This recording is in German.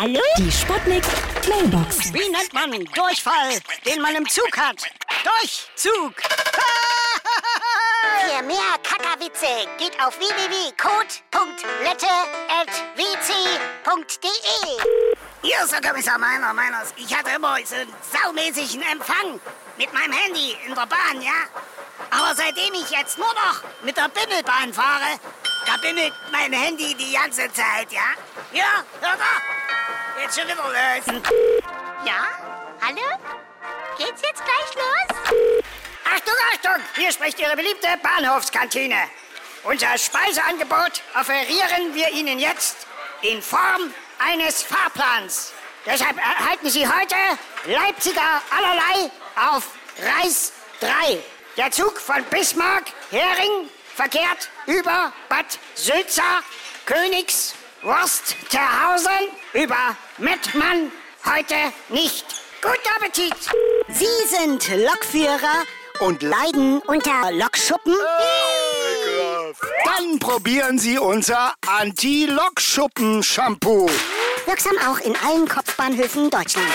Hallo? Die Sputnik Mailbox. Wie nennt man Durchfall, den man im Zug hat? Durchzug! Für mehr Kackerwitze geht auf www.code.lette.wc.de. Hier ist der Kommissar Meiner, Meiners. Ich hatte immer so einen saumäßigen Empfang mit meinem Handy in der Bahn, ja? Aber seitdem ich jetzt nur noch mit der Bimmelbahn fahre, da bimmelt mein Handy die ganze Zeit, ja? Ja, hört er? Jetzt schon wieder los. Ja? Hallo? Geht's jetzt gleich los? Achtung, Achtung! Hier spricht Ihre beliebte Bahnhofskantine. Unser Speiseangebot offerieren wir Ihnen jetzt in Form eines Fahrplans. Deshalb erhalten Sie heute Leipziger allerlei auf Reis 3. Der Zug von Bismarck, Hering, verkehrt über Bad Sülza, Königs, Wursthausen, über Mettmann, heute nicht. Guten Appetit! Sie sind Lokführer und leiden unter Lokschuppen? Dann probieren Sie unser Anti-Lokschuppen-Shampoo. Wirksam auch in allen Kopfbahnhöfen Deutschlands.